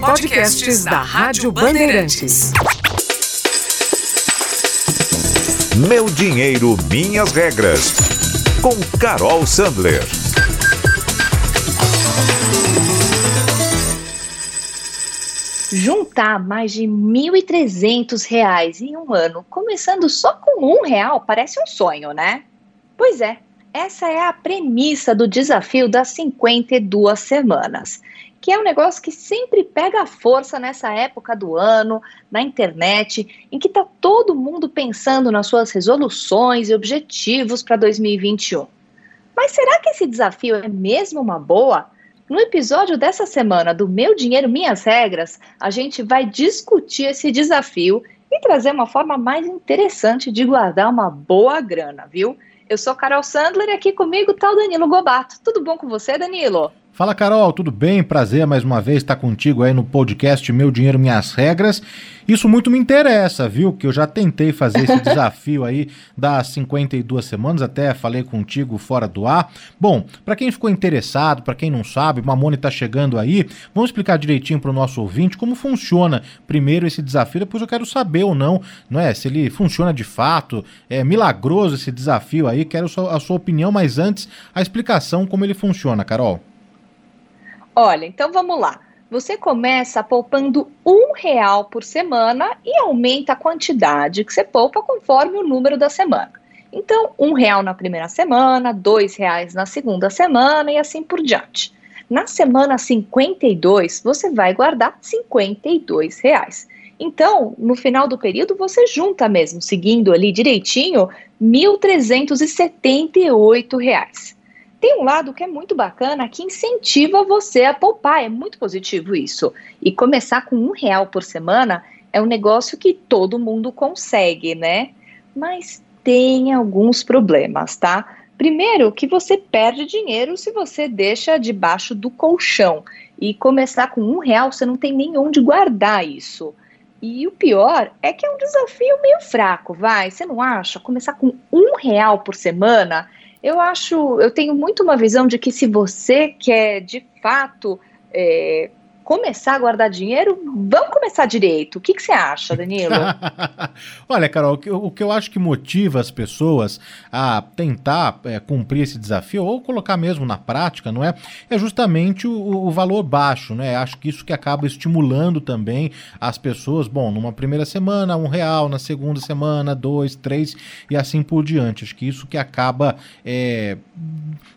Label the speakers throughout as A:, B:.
A: Podcasts da Rádio Bandeirantes.
B: Meu dinheiro, minhas regras. Com Carol Sandler.
C: Juntar mais de R$ 1.300 em um ano, começando só com um real, parece um sonho, né? Pois é, essa é a premissa do desafio das 52 semanas, que é um negócio que sempre pega força nessa época do ano, na internet, em que está todo mundo pensando nas suas resoluções e objetivos para 2021. Mas será que esse desafio é mesmo uma boa? No episódio dessa semana do Meu Dinheiro Minhas Regras, a gente vai discutir esse desafio e trazer uma forma mais interessante de guardar uma boa grana, viu? Eu sou Carol Sandler e aqui comigo está o Danilo Gobato. Tudo bom com você, Danilo?
D: Fala Carol, tudo bem? Prazer mais uma vez estar contigo aí no podcast Meu Dinheiro Minhas Regras. Isso muito me interessa, viu? Que eu já tentei fazer esse desafio aí das 52 semanas, até falei contigo fora do ar. Bom, para quem ficou interessado, para quem não sabe, Mamone está chegando aí. Vamos explicar direitinho para o nosso ouvinte como funciona primeiro esse desafio, depois eu quero saber ou não, não é? Se ele funciona de fato, é milagroso esse desafio aí, quero a sua opinião, mas antes a explicação como ele funciona, Carol.
C: Olha, então vamos lá. Você começa poupando um real por semana e aumenta a quantidade que você poupa conforme o número da semana. Então, um real na primeira semana, dois reais na segunda semana e assim por diante. Na semana 52, você vai guardar 52 reais. Então, no final do período, você junta mesmo, seguindo ali direitinho, 1.378 reais. Tem um lado que é muito bacana, que incentiva você a poupar, é muito positivo isso. E começar com um real por semana é um negócio que todo mundo consegue, né? Mas tem alguns problemas, tá? Primeiro, que você perde dinheiro se você deixa debaixo do colchão. E começar com um real, você não tem nem onde guardar isso. E o pior é que é um desafio meio fraco, vai? Você não acha? Começar com um real por semana eu acho, eu tenho muito uma visão de que se você quer de fato é, começar a guardar dinheiro, vamos começar direito. O que, que você acha, Danilo?
D: Olha, Carol, o que, o que, eu, acho que motiva as pessoas a tentar é, cumprir esse desafio, ou colocar mesmo na prática, não é? É justamente o, o, valor baixo, né? Acho que isso que acaba estimulando também as pessoas, bom, numa primeira semana, um real, na segunda semana, dois, três, e assim por diante. Acho que isso que acaba é,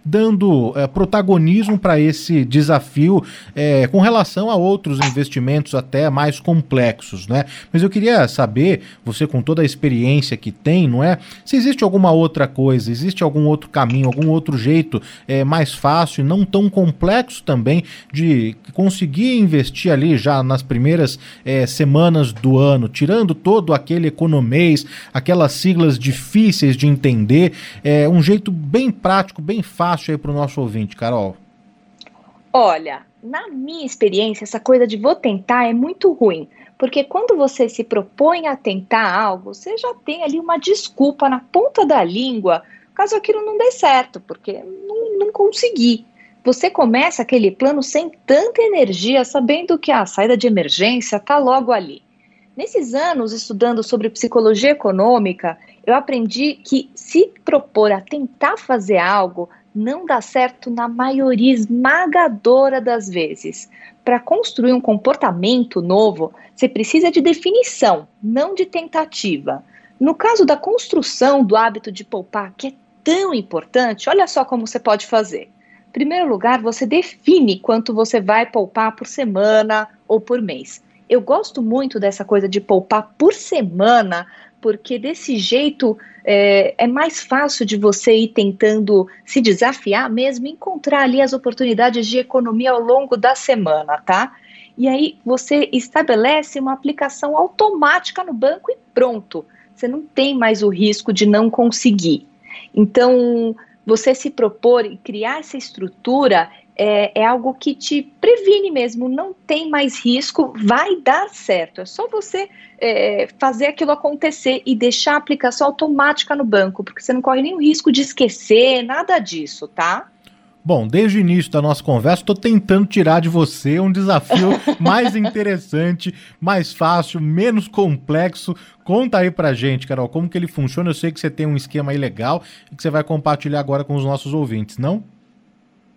D: dando é, protagonismo para esse desafio é, com relação relação a outros investimentos até mais complexos, né? Mas eu queria saber, você com toda a experiência que tem, não é? Se existe alguma outra coisa, existe algum outro caminho, algum outro jeito é, mais fácil e não tão complexo também de conseguir investir ali já nas primeiras é, semanas do ano, tirando todo aquele economês, aquelas siglas difíceis de entender, é um jeito bem prático, bem fácil aí para o nosso ouvinte, Carol.
C: Olha, na minha experiência, essa coisa de vou tentar é muito ruim, porque quando você se propõe a tentar algo, você já tem ali uma desculpa na ponta da língua, caso aquilo não dê certo, porque não, não consegui. Você começa aquele plano sem tanta energia, sabendo que a saída de emergência está logo ali. Nesses anos estudando sobre psicologia econômica, eu aprendi que se propor a tentar fazer algo não dá certo na maioria esmagadora das vezes. Para construir um comportamento novo, você precisa de definição, não de tentativa. No caso da construção do hábito de poupar, que é tão importante, olha só como você pode fazer. Em primeiro lugar, você define quanto você vai poupar por semana ou por mês. Eu gosto muito dessa coisa de poupar por semana, porque desse jeito é, é, mais fácil de você ir tentando se desafiar mesmo, encontrar ali as oportunidades de economia ao longo da semana, tá? E aí você estabelece uma aplicação automática no banco e pronto. Você não tem mais o risco de não conseguir. Então, você se propor e criar essa estrutura é, é, algo que te previne mesmo, não tem mais risco, vai dar certo. É só você é, fazer aquilo acontecer e deixar a aplicação automática no banco, porque você não corre nenhum risco de esquecer, nada disso, tá?
D: Bom, desde o início da nossa conversa, estou tentando tirar de você um desafio mais interessante, mais fácil, menos complexo. Conta aí pra gente, Carol, como que ele funciona. Eu sei que você tem um esquema aí legal e que você vai compartilhar agora com os nossos ouvintes, não?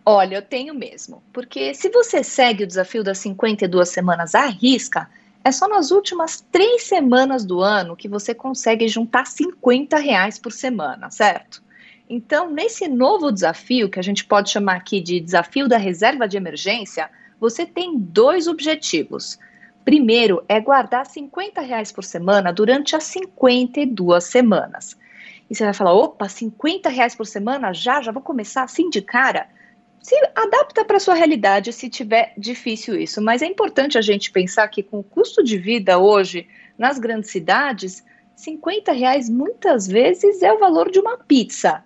C: Olha, eu tenho mesmo. Porque se você segue o desafio das 52 semanas à risca, é só nas últimas três semanas do ano que você consegue juntar 50 reais por semana, certo? Então, nesse novo desafio, que a gente pode chamar aqui de desafio da reserva de emergência, você tem dois objetivos. Primeiro é guardar 50 reais por semana durante as 52 semanas. E você vai falar, opa, 50 reais por semana? Já, já vou começar assim de cara? Se adapta para sua realidade se tiver difícil isso. Mas é importante a gente pensar que com o custo de vida hoje nas grandes cidades, 50 reais muitas vezes é o valor de uma pizza.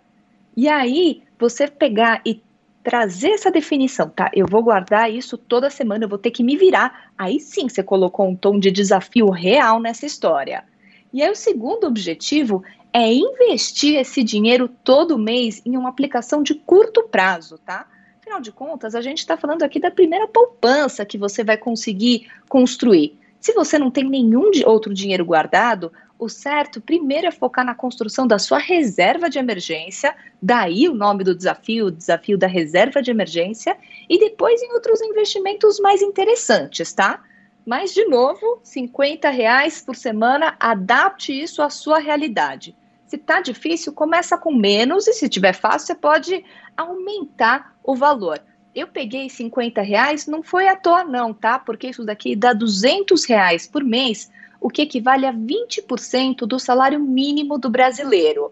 C: E aí, você pegar e trazer essa definição, tá? Eu vou guardar isso toda semana, eu vou ter que me virar. Aí sim você colocou um tom de desafio real nessa história. E aí, o segundo objetivo é investir esse dinheiro todo mês em uma aplicação de curto prazo, tá? Afinal de contas, a gente está falando aqui da primeira poupança que você vai conseguir construir. Se você não tem nenhum outro dinheiro guardado, o certo primeiro é focar na construção da sua reserva de emergência, daí o nome do desafio, o desafio da reserva de emergência, e depois em outros investimentos mais interessantes, tá? Mas, de novo, 50 reais por semana, adapte isso à sua realidade. Se tá difícil, começa com menos, e se tiver fácil, você pode aumentar o valor. Eu peguei 50 reais, não foi à toa não, tá? Porque isso daqui dá 200 reais por mês, o que equivale a 20% do salário mínimo do brasileiro.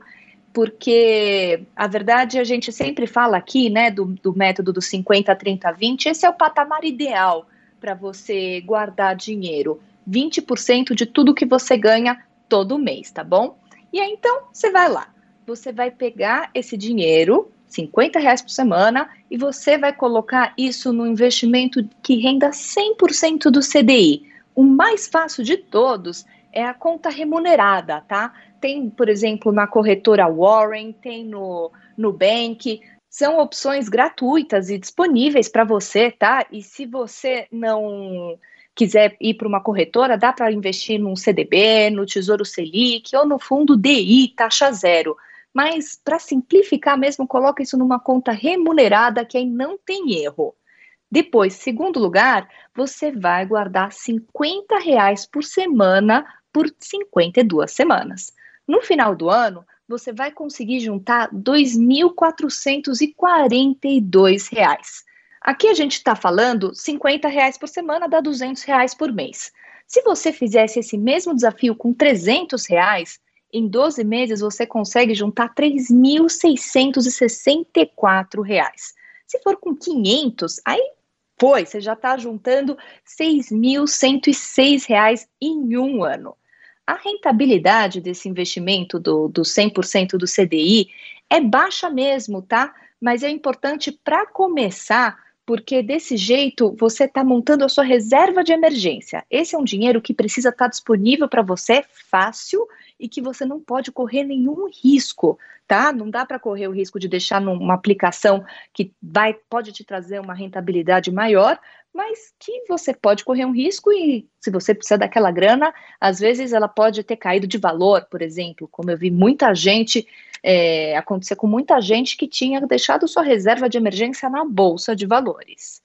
C: Porque a verdade a gente sempre fala aqui, né, do, do método do 50, 30, 20, esse é o patamar ideal para você guardar dinheiro. 20% de tudo que você ganha todo mês, tá bom? E aí então você vai lá, você vai pegar esse dinheiro, 50 reais por semana, e você vai colocar isso no investimento que renda 100% do CDI. O mais fácil de todos é a conta remunerada, tá? Tem, por exemplo, na corretora Warren, tem no Nubank, são opções gratuitas e disponíveis para você, tá? E se você não quiser ir para uma corretora, dá para investir num CDB, no Tesouro Selic ou no fundo DI, taxa zero. Mas para simplificar mesmo, coloca isso numa conta remunerada que aí não tem erro. Depois, segundo lugar, você vai guardar 50 reais por semana por 52 semanas. No final do ano, você vai conseguir juntar 2.442 reais. Aqui a gente está falando 50 reais por semana dá 200 reais por mês. Se você fizesse esse mesmo desafio com 300 reais, em 12 meses você consegue juntar 3.664 reais. Se for com 500, aí foi, você já está juntando R$ 6.106 em um ano. A rentabilidade desse investimento do, do 100% do CDI é baixa mesmo, tá? Mas é importante para começar, porque desse jeito você está montando a sua reserva de emergência. Esse é um dinheiro que precisa estar tá disponível para você fácil e que você não pode correr nenhum risco, tá? Não dá para correr o risco de deixar numa aplicação que vai pode te trazer uma rentabilidade maior, mas que você pode correr um risco e se você precisa daquela grana, às vezes ela pode ter caído de valor, por exemplo, como eu vi muita gente é, acontecer com muita gente que tinha deixado sua reserva de emergência na bolsa de valores.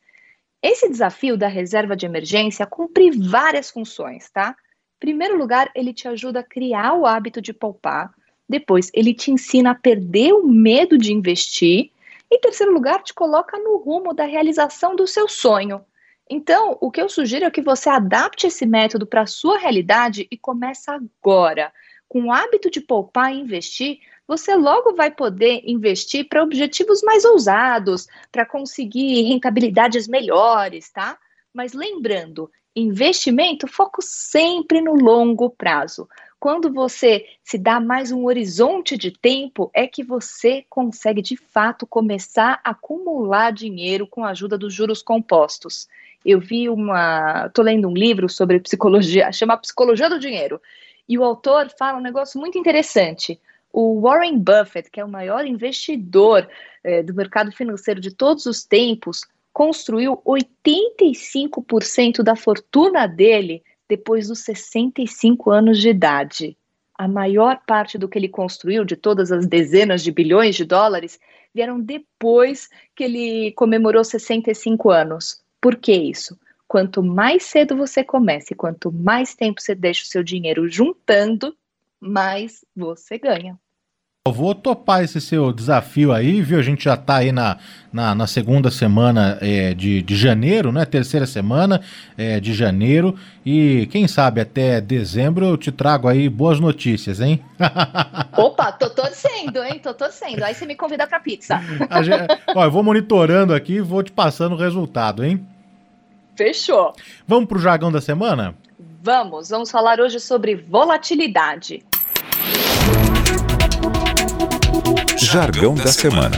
C: Esse desafio da reserva de emergência cumpre várias funções, tá? Primeiro lugar, ele te ajuda a criar o hábito de poupar. Depois, ele te ensina a perder o medo de investir. Em terceiro lugar, te coloca no rumo da realização do seu sonho. Então, o que eu sugiro é que você adapte esse método para a sua realidade e comece agora. Com o hábito de poupar e investir, você logo vai poder investir para objetivos mais ousados, para conseguir rentabilidades melhores, tá? Mas lembrando, investimento, foco sempre no longo prazo. Quando você se dá mais um horizonte de tempo, é que você consegue de fato começar a acumular dinheiro com a ajuda dos juros compostos. Eu vi uma. Estou lendo um livro sobre psicologia, chama Psicologia do Dinheiro. E o autor fala um negócio muito interessante. O Warren Buffett, que é o maior investidor eh, do mercado financeiro de todos os tempos, construiu 85% da fortuna dele depois dos 65 anos de idade. A maior parte do que ele construiu, de todas as dezenas de bilhões de dólares, vieram depois que ele comemorou 65 anos. Por que isso? Quanto mais cedo você começa e quanto mais tempo você deixa o seu dinheiro juntando, mais você ganha.
D: Eu vou topar esse seu desafio aí, viu? A gente já está aí na, na, na, segunda semana é, de, de janeiro, né? Terceira semana é, de janeiro. E quem sabe até dezembro eu te trago aí boas notícias, hein?
C: Opa, tô torcendo, hein? Tô torcendo. Aí você me convida pra pizza.
D: Gente, ó, eu vou monitorando aqui e vou te passando o resultado, hein?
C: Fechou.
D: Vamos pro jargão da semana?
C: Vamos, vamos falar hoje sobre volatilidade.
B: Jargão da Semana.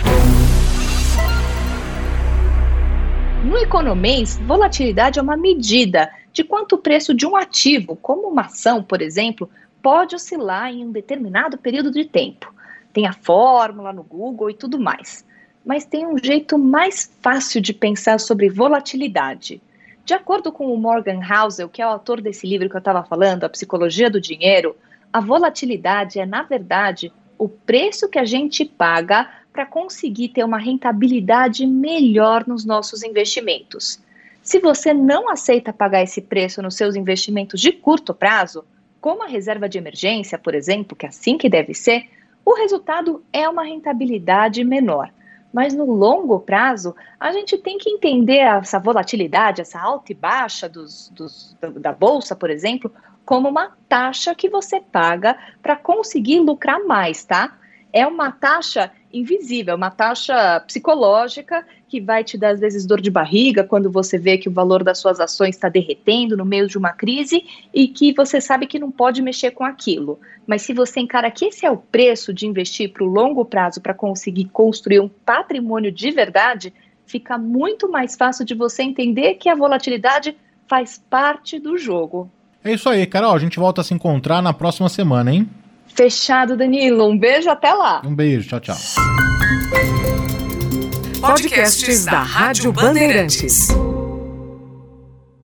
C: No economês, volatilidade é uma medida de quanto o preço de um ativo, como uma ação, por exemplo, pode oscilar em um determinado período de tempo. Tem a fórmula no Google e tudo mais. Mas tem um jeito mais fácil de pensar sobre volatilidade. De acordo com o Morgan Housel, que é o autor desse livro que eu estava falando, A Psicologia do Dinheiro, a volatilidade é, na verdade, o preço que a gente paga para conseguir ter uma rentabilidade melhor nos nossos investimentos. Se você não aceita pagar esse preço nos seus investimentos de curto prazo, como a reserva de emergência, por exemplo, que é assim que deve ser, o resultado é uma rentabilidade menor. Mas no longo prazo, a gente tem que entender essa volatilidade, essa alta e baixa dos, dos, da bolsa, por exemplo, como uma taxa que você paga para conseguir lucrar mais, tá? É uma taxa invisível, uma taxa psicológica que vai te dar, às vezes, dor de barriga quando você vê que o valor das suas ações está derretendo no meio de uma crise e que você sabe que não pode mexer com aquilo. Mas se você encara que esse é o preço de investir para o longo prazo para conseguir construir um patrimônio de verdade, fica muito mais fácil de você entender que a volatilidade faz parte do jogo.
D: É isso aí, Carol. A gente volta a se encontrar na próxima semana, hein?
C: Fechado, Danilo. Um beijo, até lá.
D: Um beijo, tchau, tchau.
A: Podcasts da Rádio Bandeirantes.